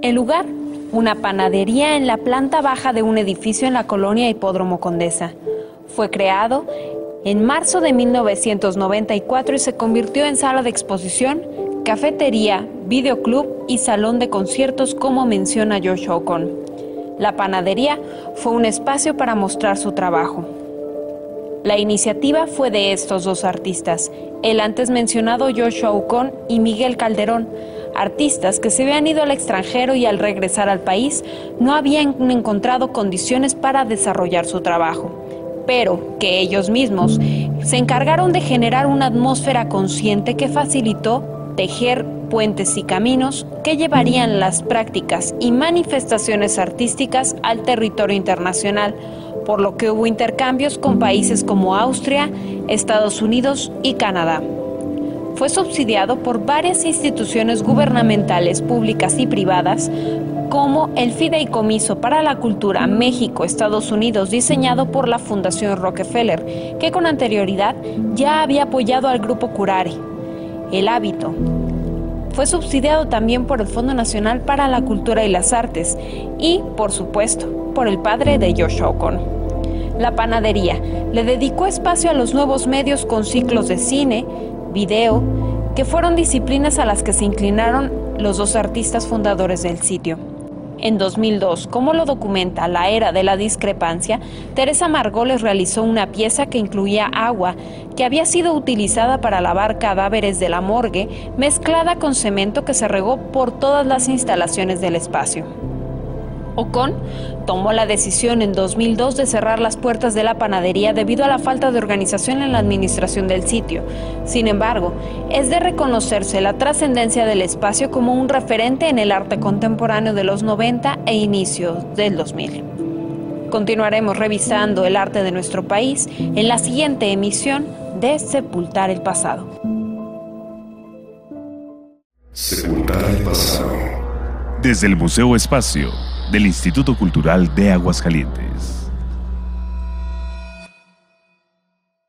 El lugar, una panadería en la planta baja de un edificio en la colonia Hipódromo Condesa. Fue creado en marzo de 1994 y se convirtió en sala de exposición, cafetería, videoclub y salón de conciertos como menciona Josh Ocon. La panadería fue un espacio para mostrar su trabajo. La iniciativa fue de estos dos artistas, el antes mencionado Joshua Ocon y Miguel Calderón, artistas que se habían ido al extranjero y al regresar al país no habían encontrado condiciones para desarrollar su trabajo, pero que ellos mismos se encargaron de generar una atmósfera consciente que facilitó tejer puentes y caminos que llevarían las prácticas y manifestaciones artísticas al territorio internacional, por lo que hubo intercambios con países como Austria, Estados Unidos y Canadá fue subsidiado por varias instituciones gubernamentales públicas y privadas, como el Fideicomiso para la Cultura México-Estados Unidos, diseñado por la Fundación Rockefeller, que con anterioridad ya había apoyado al grupo Curare. El hábito fue subsidiado también por el Fondo Nacional para la Cultura y las Artes y, por supuesto, por el padre de Josh Ocon. La panadería le dedicó espacio a los nuevos medios con ciclos de cine, video, que fueron disciplinas a las que se inclinaron los dos artistas fundadores del sitio. En 2002, como lo documenta La Era de la Discrepancia, Teresa Margoles realizó una pieza que incluía agua que había sido utilizada para lavar cadáveres de la morgue, mezclada con cemento que se regó por todas las instalaciones del espacio. Ocon tomó la decisión en 2002 de cerrar las puertas de la panadería debido a la falta de organización en la administración del sitio. Sin embargo, es de reconocerse la trascendencia del espacio como un referente en el arte contemporáneo de los 90 e inicios del 2000. Continuaremos revisando el arte de nuestro país en la siguiente emisión de Sepultar el Pasado. Sepultar el pasado. Desde el Museo Espacio del Instituto Cultural de Aguascalientes.